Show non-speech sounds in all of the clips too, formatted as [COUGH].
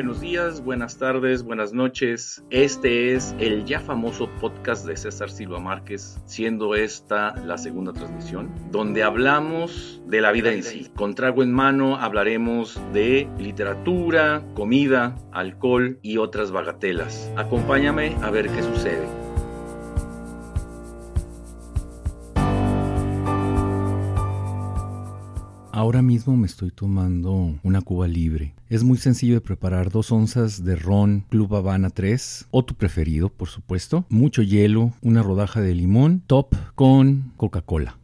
Buenos días, buenas tardes, buenas noches. Este es el ya famoso podcast de César Silva Márquez, siendo esta la segunda transmisión, donde hablamos de la vida en sí. Con trago en mano hablaremos de literatura, comida, alcohol y otras bagatelas. Acompáñame a ver qué sucede. Ahora mismo me estoy tomando una cuba libre. Es muy sencillo de preparar dos onzas de ron Club Habana 3 o tu preferido, por supuesto. Mucho hielo, una rodaja de limón, top con Coca-Cola.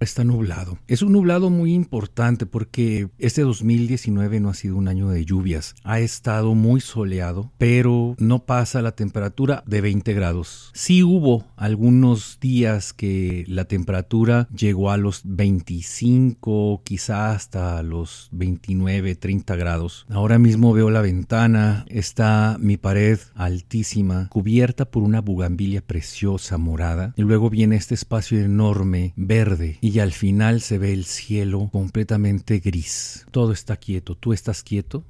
Está nublado. Es un nublado muy importante porque este 2019 no ha sido un año de lluvias. Ha estado muy soleado, pero no pasa la temperatura de 20 grados. Sí hubo algunos días que la temperatura llegó a los 25, quizá hasta los 29, 30 grados. Ahora mismo veo la ventana, está mi pared altísima, cubierta por una bugambilia preciosa morada, y luego viene este espacio enorme, verde, y al final se ve el cielo completamente gris. Todo está quieto, tú estás quieto,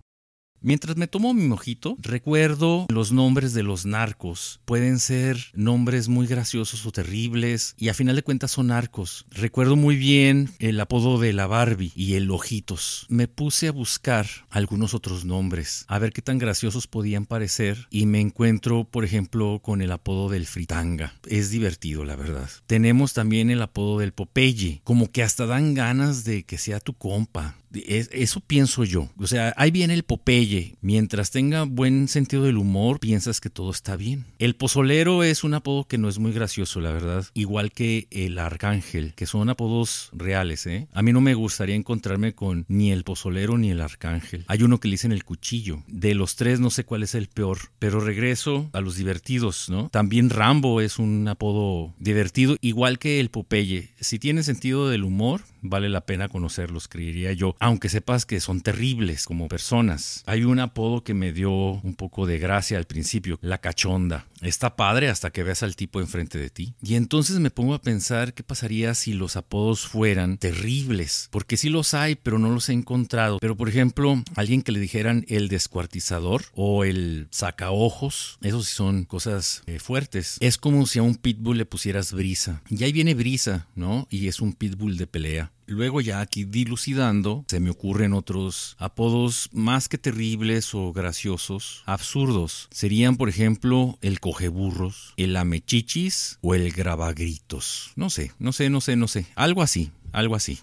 Mientras me tomo mi mojito, recuerdo los nombres de los narcos. Pueden ser nombres muy graciosos o terribles y a final de cuentas son narcos. Recuerdo muy bien el apodo de la Barbie y el Ojitos. Me puse a buscar algunos otros nombres, a ver qué tan graciosos podían parecer y me encuentro, por ejemplo, con el apodo del Fritanga. Es divertido, la verdad. Tenemos también el apodo del Popeye, como que hasta dan ganas de que sea tu compa. Eso pienso yo. O sea, ahí viene el Popeye. Mientras tenga buen sentido del humor, piensas que todo está bien. El pozolero es un apodo que no es muy gracioso, la verdad. Igual que el arcángel, que son apodos reales, ¿eh? A mí no me gustaría encontrarme con ni el pozolero ni el arcángel. Hay uno que le dicen el cuchillo. De los tres no sé cuál es el peor. Pero regreso a los divertidos, ¿no? También Rambo es un apodo divertido, igual que el Popeye. Si tiene sentido del humor, vale la pena conocerlos, creería yo, aunque sepas que son terribles como personas. Hay un apodo que me dio un poco de gracia al principio, la cachonda. Está padre hasta que veas al tipo enfrente de ti. Y entonces me pongo a pensar qué pasaría si los apodos fueran terribles, porque sí los hay, pero no los he encontrado. Pero por ejemplo, alguien que le dijeran el descuartizador o el sacaojos, esos sí son cosas eh, fuertes. Es como si a un pitbull le pusieras brisa. Y ahí viene brisa, ¿no? Y es un pitbull de pelea. Luego ya aquí dilucidando, se me ocurren otros apodos más que terribles o graciosos, absurdos. Serían, por ejemplo, el cogeburros, el amechichis o el grabagritos. No sé, no sé, no sé, no sé. Algo así, algo así.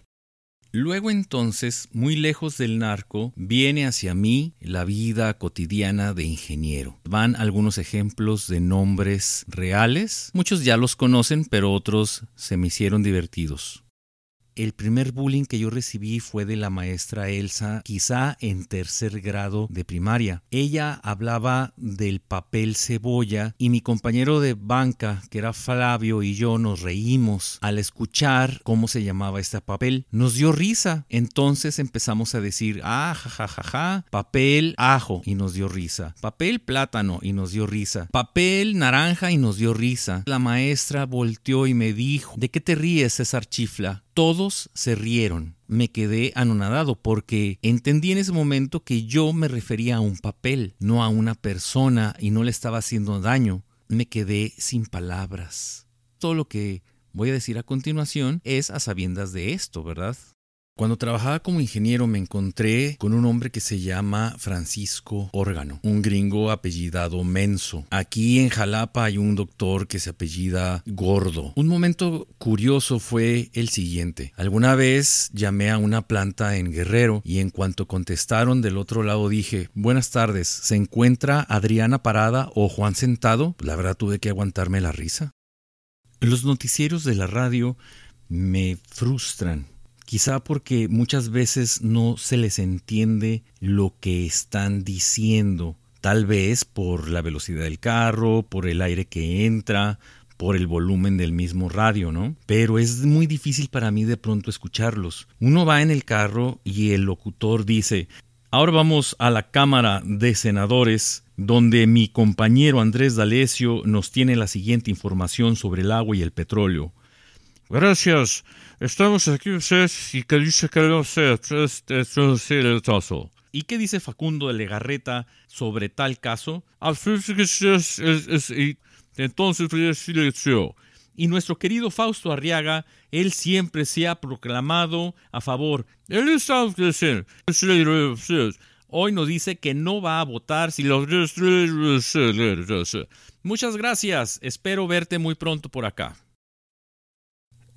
Luego entonces, muy lejos del narco, viene hacia mí la vida cotidiana de ingeniero. Van algunos ejemplos de nombres reales. Muchos ya los conocen, pero otros se me hicieron divertidos. El primer bullying que yo recibí fue de la maestra Elsa, quizá en tercer grado de primaria. Ella hablaba del papel cebolla y mi compañero de banca, que era Flavio, y yo nos reímos al escuchar cómo se llamaba este papel. Nos dio risa. Entonces empezamos a decir, ah, ja, papel ajo y nos dio risa. Papel plátano y nos dio risa. Papel naranja y nos dio risa. La maestra volteó y me dijo, ¿de qué te ríes, César Chifla? Todos se rieron. Me quedé anonadado porque entendí en ese momento que yo me refería a un papel, no a una persona y no le estaba haciendo daño. Me quedé sin palabras. Todo lo que voy a decir a continuación es a sabiendas de esto, ¿verdad? Cuando trabajaba como ingeniero me encontré con un hombre que se llama Francisco Órgano, un gringo apellidado Menso. Aquí en Jalapa hay un doctor que se apellida Gordo. Un momento curioso fue el siguiente. Alguna vez llamé a una planta en Guerrero y en cuanto contestaron del otro lado dije, buenas tardes, ¿se encuentra Adriana parada o Juan sentado? La verdad tuve que aguantarme la risa. Los noticieros de la radio me frustran quizá porque muchas veces no se les entiende lo que están diciendo, tal vez por la velocidad del carro, por el aire que entra, por el volumen del mismo radio, ¿no? Pero es muy difícil para mí de pronto escucharlos. Uno va en el carro y el locutor dice, ahora vamos a la Cámara de Senadores, donde mi compañero Andrés D'Alessio nos tiene la siguiente información sobre el agua y el petróleo. Gracias. Estamos aquí ustedes y que dice que no sé, el tazo. ¿Y qué dice Facundo de Legarreta sobre tal caso? Entonces, y nuestro querido Fausto Arriaga, él siempre se ha proclamado a favor. Hoy nos dice que no va a votar si los... Muchas gracias, espero verte muy pronto por acá.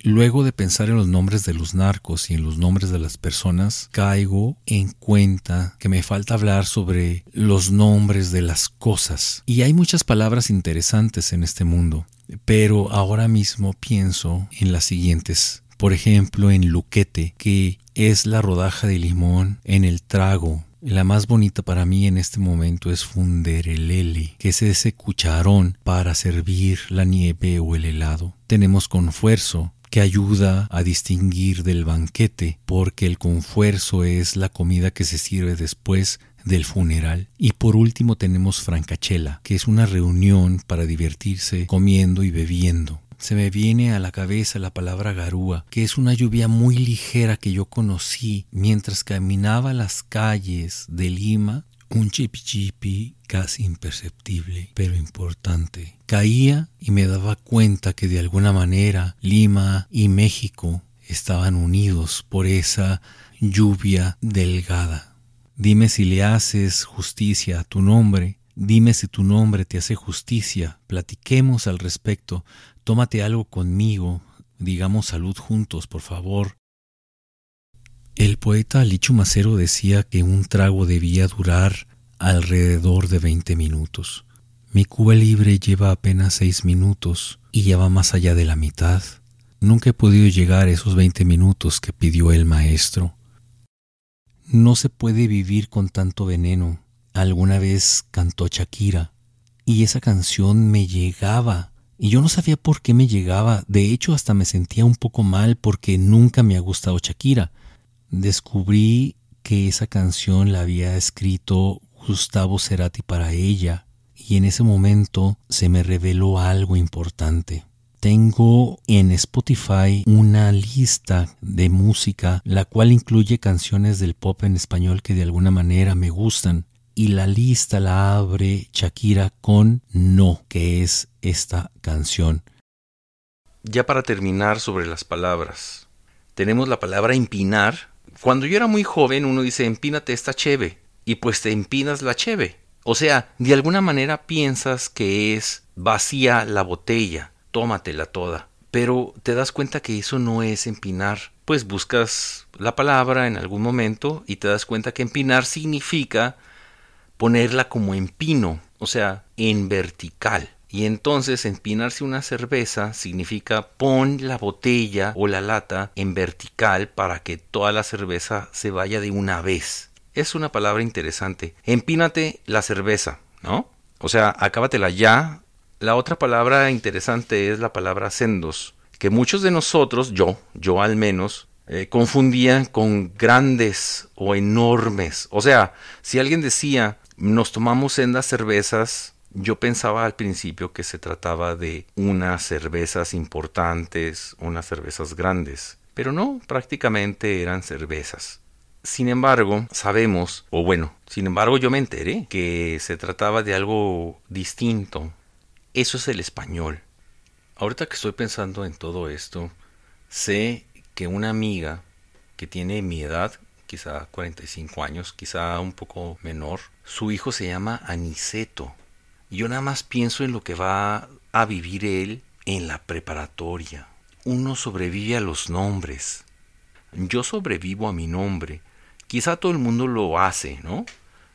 Luego de pensar en los nombres de los narcos y en los nombres de las personas, caigo en cuenta que me falta hablar sobre los nombres de las cosas. Y hay muchas palabras interesantes en este mundo, pero ahora mismo pienso en las siguientes. Por ejemplo, en luquete, que es la rodaja de limón en el trago, la más bonita para mí en este momento es funderelele, que es ese cucharón para servir la nieve o el helado. Tenemos confuerzo, que ayuda a distinguir del banquete, porque el confuerzo es la comida que se sirve después del funeral. Y por último tenemos francachela, que es una reunión para divertirse comiendo y bebiendo. Se me viene a la cabeza la palabra garúa, que es una lluvia muy ligera que yo conocí mientras caminaba las calles de Lima un chipi casi imperceptible, pero importante. Caía y me daba cuenta que de alguna manera Lima y México estaban unidos por esa lluvia delgada. Dime si le haces justicia a tu nombre, dime si tu nombre te hace justicia, platiquemos al respecto, tómate algo conmigo, digamos salud juntos, por favor, el poeta Lichu Macero decía que un trago debía durar alrededor de 20 minutos. Mi Cuba libre lleva apenas seis minutos y ya va más allá de la mitad. Nunca he podido llegar a esos 20 minutos que pidió el maestro. No se puede vivir con tanto veneno. Alguna vez cantó Shakira y esa canción me llegaba y yo no sabía por qué me llegaba. De hecho, hasta me sentía un poco mal porque nunca me ha gustado Shakira descubrí que esa canción la había escrito Gustavo Cerati para ella y en ese momento se me reveló algo importante. Tengo en Spotify una lista de música la cual incluye canciones del pop en español que de alguna manera me gustan y la lista la abre Shakira con No, que es esta canción. Ya para terminar sobre las palabras, tenemos la palabra empinar cuando yo era muy joven, uno dice, empínate esta cheve, y pues te empinas la cheve. O sea, de alguna manera piensas que es vacía la botella, tómatela toda. Pero te das cuenta que eso no es empinar. Pues buscas la palabra en algún momento y te das cuenta que empinar significa ponerla como en pino, o sea, en vertical. Y entonces empinarse una cerveza significa pon la botella o la lata en vertical para que toda la cerveza se vaya de una vez. Es una palabra interesante. Empínate la cerveza, ¿no? O sea, acábatela ya. La otra palabra interesante es la palabra sendos, que muchos de nosotros, yo, yo al menos, eh, confundían con grandes o enormes. O sea, si alguien decía, nos tomamos sendas cervezas, yo pensaba al principio que se trataba de unas cervezas importantes, unas cervezas grandes, pero no, prácticamente eran cervezas. Sin embargo, sabemos, o bueno, sin embargo yo me enteré que se trataba de algo distinto. Eso es el español. Ahorita que estoy pensando en todo esto, sé que una amiga que tiene mi edad, quizá 45 años, quizá un poco menor, su hijo se llama Aniceto. Yo nada más pienso en lo que va a vivir él en la preparatoria. Uno sobrevive a los nombres. Yo sobrevivo a mi nombre. Quizá todo el mundo lo hace, ¿no?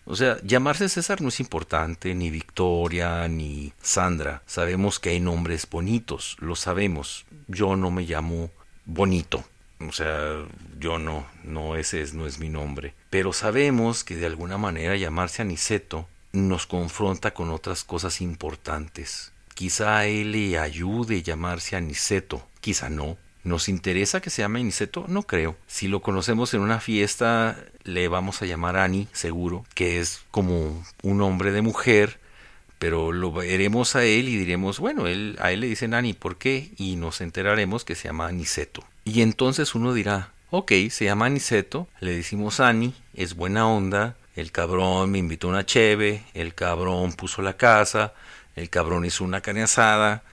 O sea, llamarse César no es importante, ni Victoria, ni Sandra. Sabemos que hay nombres bonitos, lo sabemos. Yo no me llamo bonito. O sea, yo no, no, ese es, no es mi nombre. Pero sabemos que de alguna manera llamarse Aniceto nos confronta con otras cosas importantes. Quizá a él le ayude llamarse Aniceto, quizá no. ¿Nos interesa que se llame Aniceto? No creo. Si lo conocemos en una fiesta, le vamos a llamar Ani, seguro, que es como un hombre de mujer, pero lo veremos a él y diremos, bueno, él, a él le dicen Ani, ¿por qué? Y nos enteraremos que se llama Aniceto. Y entonces uno dirá, ok, se llama Aniceto, le decimos Ani, es buena onda, el cabrón me invitó una cheve, el cabrón puso la casa, el cabrón hizo una carne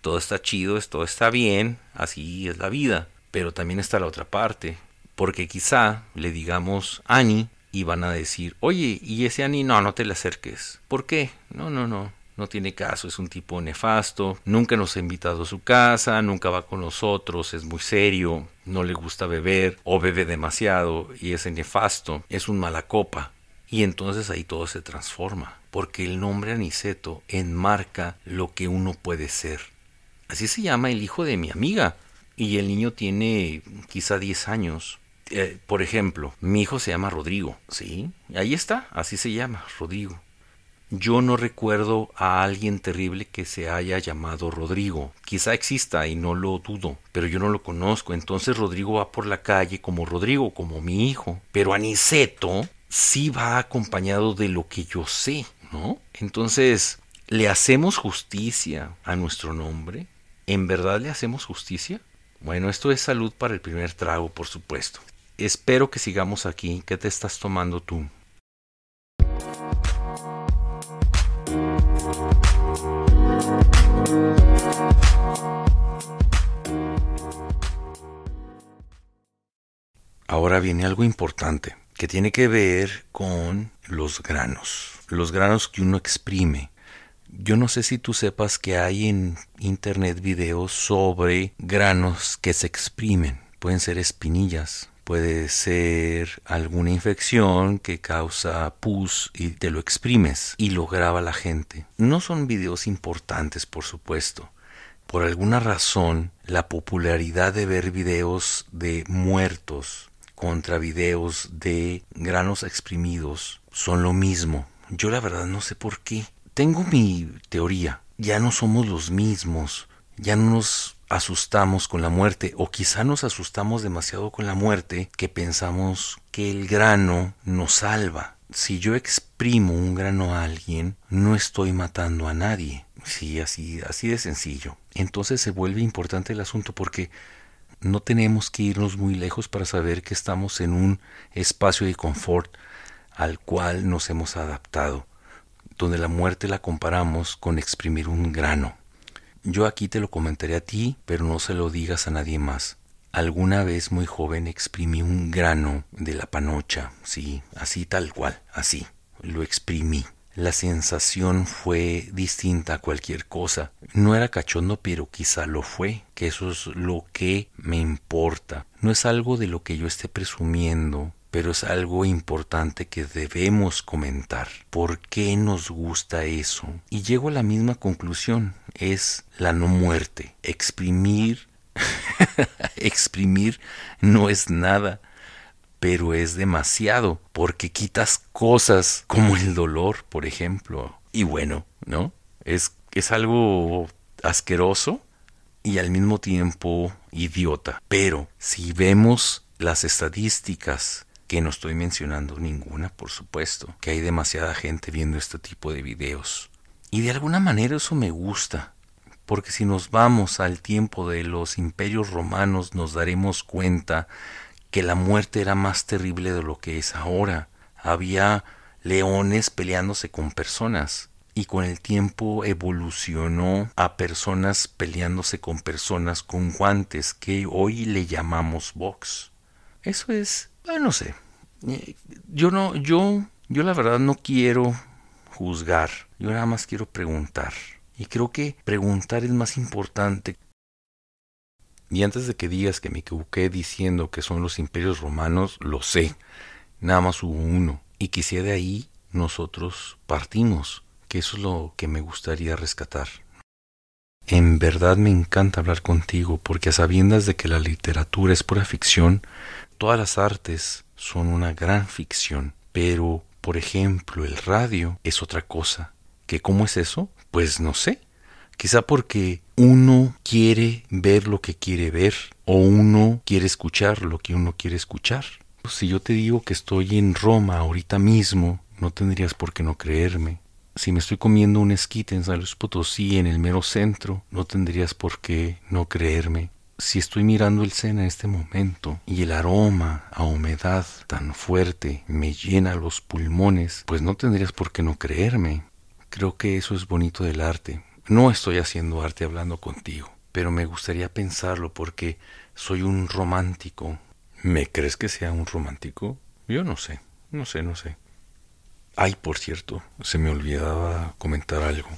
todo está chido, todo está bien, así es la vida. Pero también está la otra parte, porque quizá le digamos Ani y van a decir, oye, y ese Ani, no, no te le acerques. ¿Por qué? No, no, no, no tiene caso, es un tipo nefasto, nunca nos ha invitado a su casa, nunca va con nosotros, es muy serio, no le gusta beber o bebe demasiado y ese nefasto es un mala copa. Y entonces ahí todo se transforma, porque el nombre Aniceto enmarca lo que uno puede ser. Así se llama el hijo de mi amiga, y el niño tiene quizá 10 años. Eh, por ejemplo, mi hijo se llama Rodrigo, ¿sí? Ahí está, así se llama, Rodrigo. Yo no recuerdo a alguien terrible que se haya llamado Rodrigo. Quizá exista y no lo dudo, pero yo no lo conozco. Entonces Rodrigo va por la calle como Rodrigo, como mi hijo. Pero Aniceto sí va acompañado de lo que yo sé, ¿no? Entonces, ¿le hacemos justicia a nuestro nombre? ¿En verdad le hacemos justicia? Bueno, esto es salud para el primer trago, por supuesto. Espero que sigamos aquí. ¿Qué te estás tomando tú? Ahora viene algo importante que tiene que ver con los granos, los granos que uno exprime. Yo no sé si tú sepas que hay en internet videos sobre granos que se exprimen. Pueden ser espinillas, puede ser alguna infección que causa pus y te lo exprimes y lo graba la gente. No son videos importantes, por supuesto. Por alguna razón, la popularidad de ver videos de muertos contra videos de granos exprimidos son lo mismo. Yo la verdad no sé por qué. Tengo mi teoría. Ya no somos los mismos. Ya no nos asustamos con la muerte o quizá nos asustamos demasiado con la muerte que pensamos que el grano nos salva. Si yo exprimo un grano a alguien, no estoy matando a nadie. Sí, así, así de sencillo. Entonces se vuelve importante el asunto porque no tenemos que irnos muy lejos para saber que estamos en un espacio de confort al cual nos hemos adaptado, donde la muerte la comparamos con exprimir un grano. Yo aquí te lo comentaré a ti, pero no se lo digas a nadie más. Alguna vez muy joven exprimí un grano de la panocha, sí, así tal cual, así, lo exprimí. La sensación fue distinta a cualquier cosa. No era cachondo, pero quizá lo fue, que eso es lo que me importa. No es algo de lo que yo esté presumiendo, pero es algo importante que debemos comentar. ¿Por qué nos gusta eso? Y llego a la misma conclusión, es la no muerte. Exprimir, [LAUGHS] exprimir no es nada pero es demasiado porque quitas cosas como el dolor, por ejemplo. Y bueno, ¿no? Es, es algo asqueroso y al mismo tiempo idiota. Pero si vemos las estadísticas, que no estoy mencionando ninguna, por supuesto, que hay demasiada gente viendo este tipo de videos. Y de alguna manera eso me gusta, porque si nos vamos al tiempo de los imperios romanos nos daremos cuenta que la muerte era más terrible de lo que es ahora. Había leones peleándose con personas y con el tiempo evolucionó a personas peleándose con personas con guantes que hoy le llamamos box. Eso es, no sé. Yo no, yo, yo la verdad no quiero juzgar. Yo nada más quiero preguntar. Y creo que preguntar es más importante y antes de que digas que me equivoqué diciendo que son los imperios romanos, lo sé. Nada más hubo uno. Y quizá de ahí nosotros partimos, que eso es lo que me gustaría rescatar. En verdad me encanta hablar contigo porque a sabiendas de que la literatura es pura ficción, todas las artes son una gran ficción. Pero, por ejemplo, el radio es otra cosa. ¿Qué cómo es eso? Pues no sé. Quizá porque uno quiere ver lo que quiere ver o uno quiere escuchar lo que uno quiere escuchar. Si yo te digo que estoy en Roma ahorita mismo, no tendrías por qué no creerme. Si me estoy comiendo un esquite en San Luis Potosí en el mero centro, no tendrías por qué no creerme. si estoy mirando el Sena en este momento y el aroma a humedad tan fuerte me llena los pulmones, pues no tendrías por qué no creerme. Creo que eso es bonito del arte. No estoy haciendo arte hablando contigo, pero me gustaría pensarlo porque soy un romántico. ¿Me crees que sea un romántico? Yo no sé, no sé, no sé. Ay, por cierto, se me olvidaba comentar algo.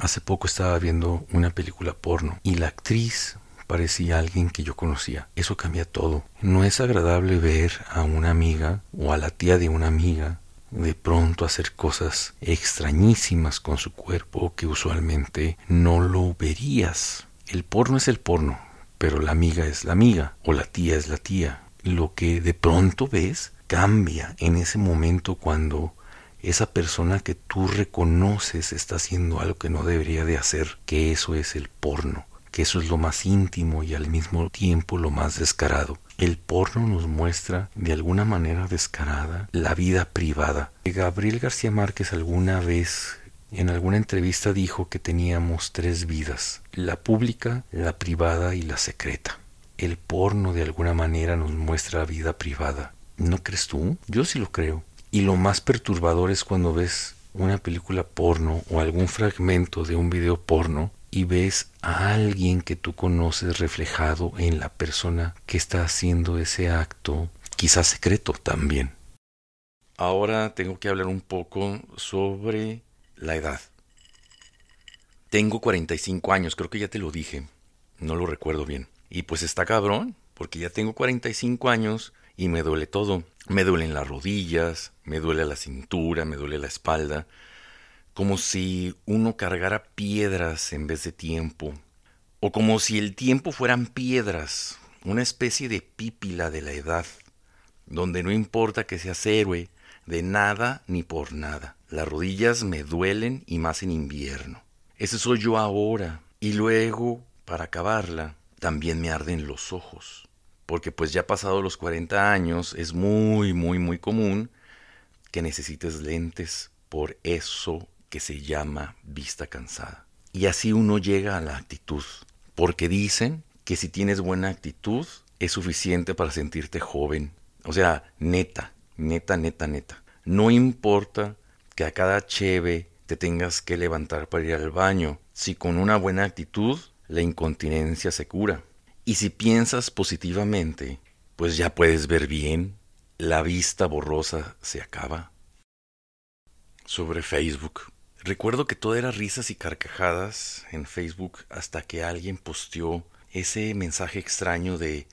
Hace poco estaba viendo una película porno y la actriz parecía alguien que yo conocía. Eso cambia todo. No es agradable ver a una amiga o a la tía de una amiga de pronto hacer cosas extrañísimas con su cuerpo que usualmente no lo verías. El porno es el porno, pero la amiga es la amiga o la tía es la tía. Lo que de pronto ves cambia en ese momento cuando esa persona que tú reconoces está haciendo algo que no debería de hacer, que eso es el porno que eso es lo más íntimo y al mismo tiempo lo más descarado. El porno nos muestra de alguna manera descarada la vida privada. Gabriel García Márquez alguna vez en alguna entrevista dijo que teníamos tres vidas, la pública, la privada y la secreta. El porno de alguna manera nos muestra la vida privada. ¿No crees tú? Yo sí lo creo. Y lo más perturbador es cuando ves una película porno o algún fragmento de un video porno y ves a alguien que tú conoces reflejado en la persona que está haciendo ese acto, quizás secreto también. Ahora tengo que hablar un poco sobre la edad. Tengo 45 años, creo que ya te lo dije, no lo recuerdo bien. Y pues está cabrón, porque ya tengo 45 años y me duele todo. Me duelen las rodillas, me duele la cintura, me duele la espalda, como si uno cargara piedras en vez de tiempo, o como si el tiempo fueran piedras, una especie de pípila de la edad, donde no importa que seas héroe, de nada ni por nada. Las rodillas me duelen y más en invierno. Ese soy yo ahora. Y luego, para acabarla, también me arden los ojos. Porque pues ya pasado los 40 años es muy, muy, muy común que necesites lentes por eso que se llama vista cansada. Y así uno llega a la actitud, porque dicen que si tienes buena actitud es suficiente para sentirte joven. O sea, neta, neta, neta, neta. No importa que a cada cheve te tengas que levantar para ir al baño, si con una buena actitud la incontinencia se cura. Y si piensas positivamente, pues ya puedes ver bien, la vista borrosa se acaba. Sobre Facebook. Recuerdo que todo era risas y carcajadas en Facebook hasta que alguien posteó ese mensaje extraño de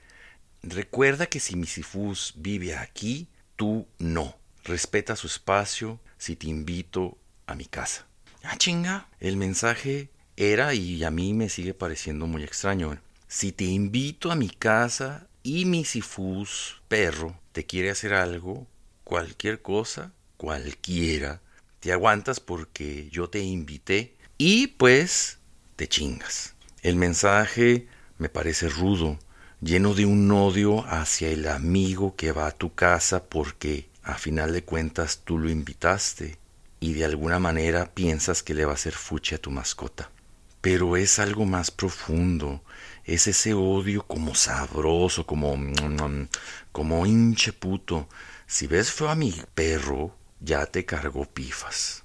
recuerda que si Misifus vive aquí, tú no. Respeta su espacio si te invito a mi casa. Ah, chinga. El mensaje era y a mí me sigue pareciendo muy extraño. Si te invito a mi casa y Misifus, perro, te quiere hacer algo, cualquier cosa, cualquiera, te aguantas porque yo te invité y pues te chingas. El mensaje me parece rudo, lleno de un odio hacia el amigo que va a tu casa porque a final de cuentas tú lo invitaste y de alguna manera piensas que le va a hacer fuche a tu mascota. Pero es algo más profundo, es ese odio como sabroso, como como hinche puto. Si ves feo a mi perro, ya te cargó pifas.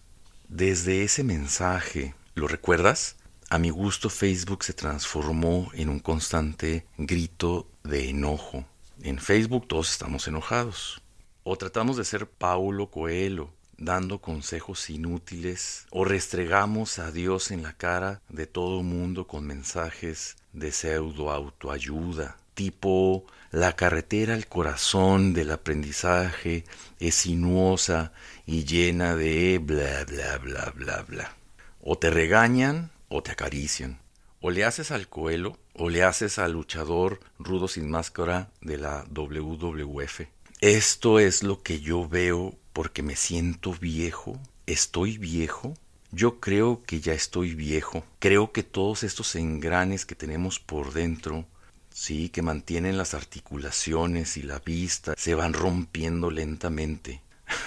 Desde ese mensaje, ¿lo recuerdas? A mi gusto Facebook se transformó en un constante grito de enojo. En Facebook todos estamos enojados. O tratamos de ser Paulo Coelho, dando consejos inútiles, o restregamos a Dios en la cara de todo mundo con mensajes de pseudo autoayuda, tipo la carretera al corazón del aprendizaje es sinuosa y llena de bla bla bla bla bla. O te regañan o te acarician. O le haces al coelo o le haces al luchador rudo sin máscara de la WWF. Esto es lo que yo veo porque me siento viejo. ¿Estoy viejo? Yo creo que ya estoy viejo. Creo que todos estos engranes que tenemos por dentro Sí, que mantienen las articulaciones y la vista, se van rompiendo lentamente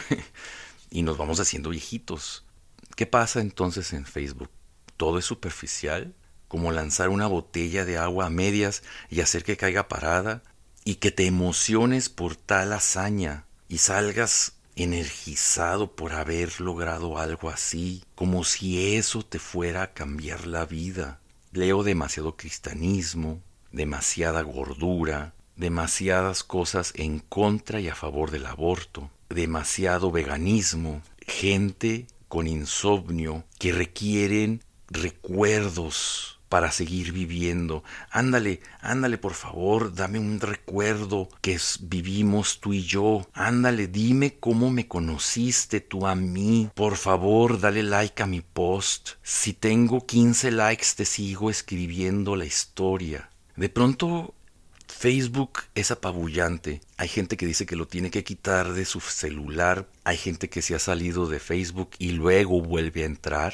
[LAUGHS] y nos vamos haciendo viejitos. ¿Qué pasa entonces en Facebook? ¿Todo es superficial? como lanzar una botella de agua a medias y hacer que caiga parada, y que te emociones por tal hazaña y salgas energizado por haber logrado algo así, como si eso te fuera a cambiar la vida. Leo demasiado cristianismo, demasiada gordura, demasiadas cosas en contra y a favor del aborto, demasiado veganismo, gente con insomnio que requieren recuerdos para seguir viviendo. Ándale, ándale, por favor, dame un recuerdo que vivimos tú y yo. Ándale, dime cómo me conociste tú a mí. Por favor, dale like a mi post. Si tengo 15 likes, te sigo escribiendo la historia. De pronto Facebook es apabullante. Hay gente que dice que lo tiene que quitar de su celular. Hay gente que se ha salido de Facebook y luego vuelve a entrar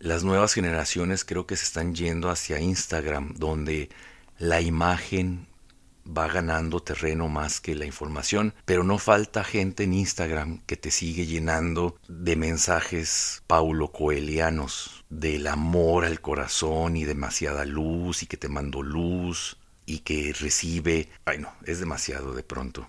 las nuevas generaciones creo que se están yendo hacia Instagram, donde la imagen va ganando terreno más que la información, pero no falta gente en Instagram que te sigue llenando de mensajes paulo coelianos, del amor al corazón y demasiada luz y que te mando luz y que recibe... Ay no, es demasiado de pronto.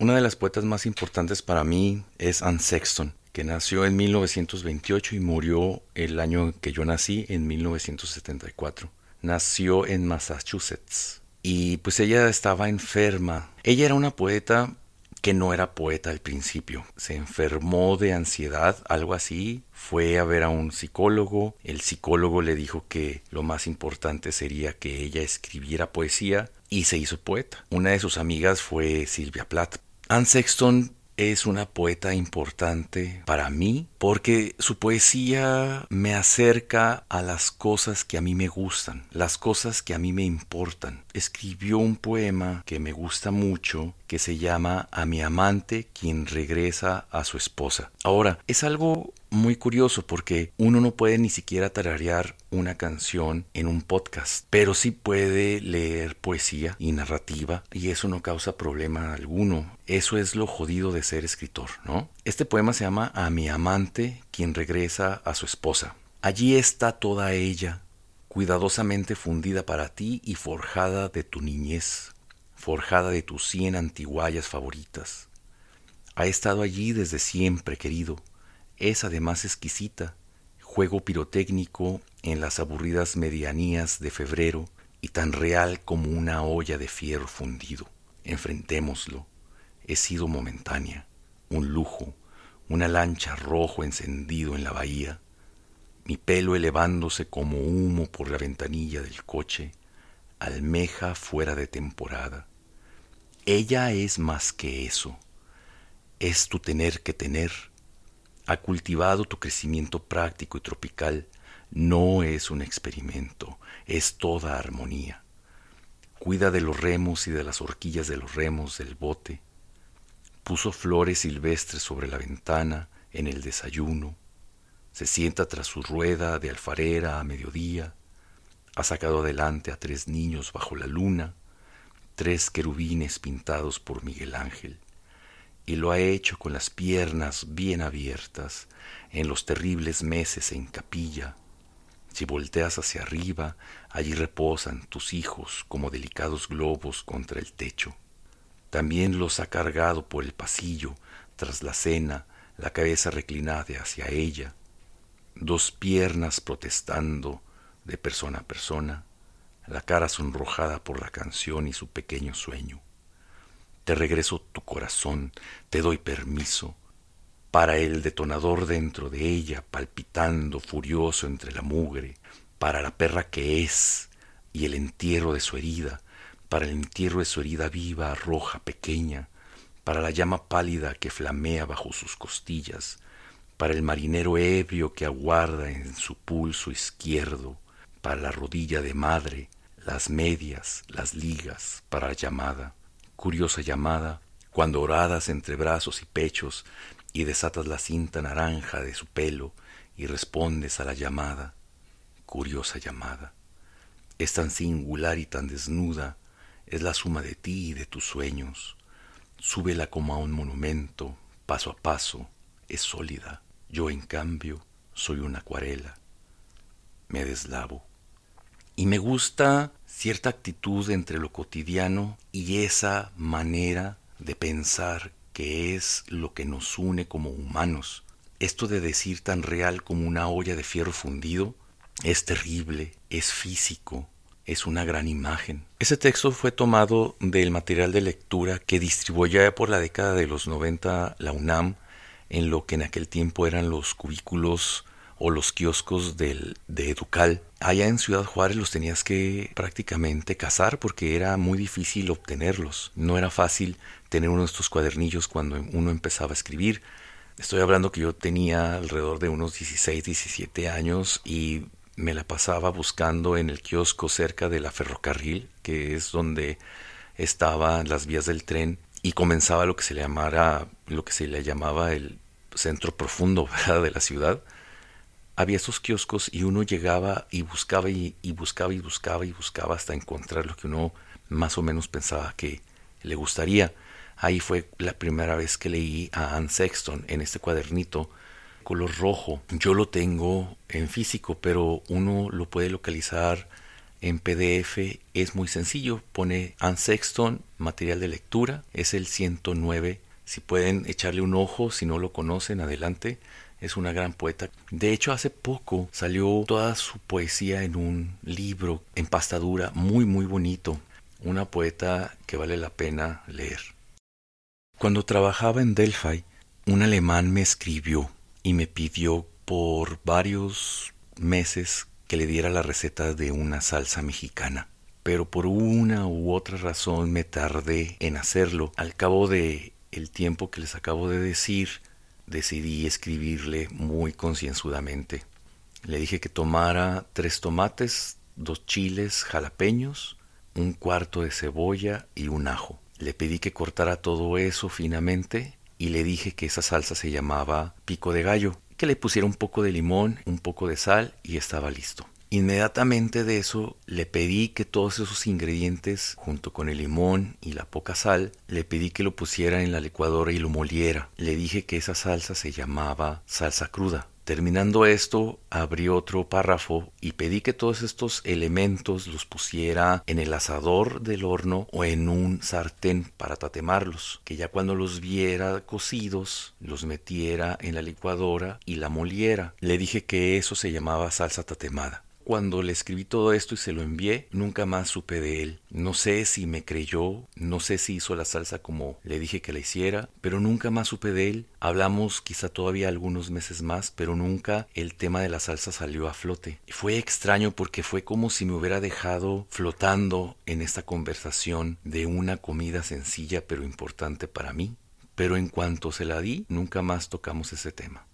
Una de las poetas más importantes para mí es Anne Sexton que nació en 1928 y murió el año que yo nací, en 1974. Nació en Massachusetts. Y pues ella estaba enferma. Ella era una poeta que no era poeta al principio. Se enfermó de ansiedad, algo así. Fue a ver a un psicólogo. El psicólogo le dijo que lo más importante sería que ella escribiera poesía y se hizo poeta. Una de sus amigas fue Silvia Plath. Anne Sexton es una poeta importante para mí porque su poesía me acerca a las cosas que a mí me gustan, las cosas que a mí me importan. Escribió un poema que me gusta mucho que se llama A mi amante quien regresa a su esposa. Ahora, es algo muy curioso porque uno no puede ni siquiera tararear una canción en un podcast, pero sí puede leer poesía y narrativa y eso no causa problema alguno. Eso es lo jodido de ser escritor, ¿no? Este poema se llama A mi amante quien regresa a su esposa. Allí está toda ella, cuidadosamente fundida para ti y forjada de tu niñez, forjada de tus cien antiguallas favoritas. Ha estado allí desde siempre, querido, es además exquisita, juego pirotécnico en las aburridas medianías de febrero y tan real como una olla de fierro fundido. Enfrentémoslo. He sido momentánea, un lujo, una lancha rojo encendido en la bahía, mi pelo elevándose como humo por la ventanilla del coche, almeja fuera de temporada. Ella es más que eso, es tu tener que tener, ha cultivado tu crecimiento práctico y tropical, no es un experimento, es toda armonía. Cuida de los remos y de las horquillas de los remos del bote. Puso flores silvestres sobre la ventana en el desayuno. Se sienta tras su rueda de alfarera a mediodía. Ha sacado adelante a tres niños bajo la luna, tres querubines pintados por Miguel Ángel y lo ha hecho con las piernas bien abiertas en los terribles meses en capilla. Si volteas hacia arriba, allí reposan tus hijos como delicados globos contra el techo. También los ha cargado por el pasillo, tras la cena, la cabeza reclinada hacia ella, dos piernas protestando de persona a persona, la cara sonrojada por la canción y su pequeño sueño. Te regreso tu corazón, te doy permiso. Para el detonador dentro de ella, palpitando furioso entre la mugre, para la perra que es y el entierro de su herida, para el entierro de su herida viva, roja, pequeña, para la llama pálida que flamea bajo sus costillas, para el marinero ebrio que aguarda en su pulso izquierdo, para la rodilla de madre, las medias, las ligas, para la llamada curiosa llamada, cuando oradas entre brazos y pechos y desatas la cinta naranja de su pelo y respondes a la llamada, curiosa llamada. Es tan singular y tan desnuda, es la suma de ti y de tus sueños. Súbela como a un monumento, paso a paso, es sólida. Yo, en cambio, soy una acuarela. Me deslavo, Y me gusta cierta actitud entre lo cotidiano y esa manera de pensar que es lo que nos une como humanos. Esto de decir tan real como una olla de fierro fundido es terrible, es físico, es una gran imagen. Ese texto fue tomado del material de lectura que distribuyó por la década de los 90 la UNAM en lo que en aquel tiempo eran los cubículos o los kioscos del, de Educal. Allá en Ciudad Juárez los tenías que prácticamente cazar porque era muy difícil obtenerlos. No era fácil tener uno de estos cuadernillos cuando uno empezaba a escribir. Estoy hablando que yo tenía alrededor de unos 16, 17 años y me la pasaba buscando en el kiosco cerca de la ferrocarril, que es donde estaban las vías del tren y comenzaba lo que se le llamara lo que se le llamaba el centro profundo [LAUGHS] de la ciudad había esos kioscos y uno llegaba y buscaba y, buscaba y buscaba y buscaba hasta encontrar lo que uno más o menos pensaba que le gustaría. Ahí fue la primera vez que leí a Anne Sexton en este cuadernito color rojo. Yo lo tengo en físico, pero uno lo puede localizar en PDF. Es muy sencillo. Pone Anne Sexton, material de lectura. Es el 109. Si pueden echarle un ojo, si no lo conocen, adelante es una gran poeta. De hecho, hace poco salió toda su poesía en un libro en pastadura muy muy bonito. Una poeta que vale la pena leer. Cuando trabajaba en Delphi, un alemán me escribió y me pidió por varios meses que le diera la receta de una salsa mexicana. Pero por una u otra razón me tardé en hacerlo. Al cabo de el tiempo que les acabo de decir, decidí escribirle muy concienzudamente. Le dije que tomara tres tomates, dos chiles jalapeños, un cuarto de cebolla y un ajo. Le pedí que cortara todo eso finamente y le dije que esa salsa se llamaba pico de gallo, que le pusiera un poco de limón, un poco de sal y estaba listo. Inmediatamente de eso le pedí que todos esos ingredientes, junto con el limón y la poca sal, le pedí que lo pusiera en la licuadora y lo moliera. Le dije que esa salsa se llamaba salsa cruda. Terminando esto, abrí otro párrafo y pedí que todos estos elementos los pusiera en el asador del horno o en un sartén para tatemarlos, que ya cuando los viera cocidos, los metiera en la licuadora y la moliera. Le dije que eso se llamaba salsa tatemada. Cuando le escribí todo esto y se lo envié, nunca más supe de él. No sé si me creyó, no sé si hizo la salsa como le dije que la hiciera, pero nunca más supe de él. Hablamos quizá todavía algunos meses más, pero nunca el tema de la salsa salió a flote. Fue extraño porque fue como si me hubiera dejado flotando en esta conversación de una comida sencilla pero importante para mí. Pero en cuanto se la di, nunca más tocamos ese tema.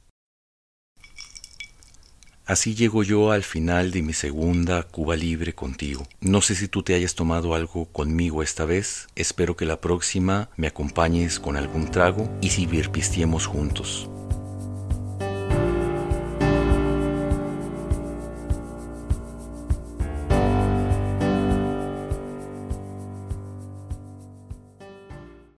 Así llego yo al final de mi segunda Cuba Libre contigo. No sé si tú te hayas tomado algo conmigo esta vez. Espero que la próxima me acompañes con algún trago y si virpistiemos juntos.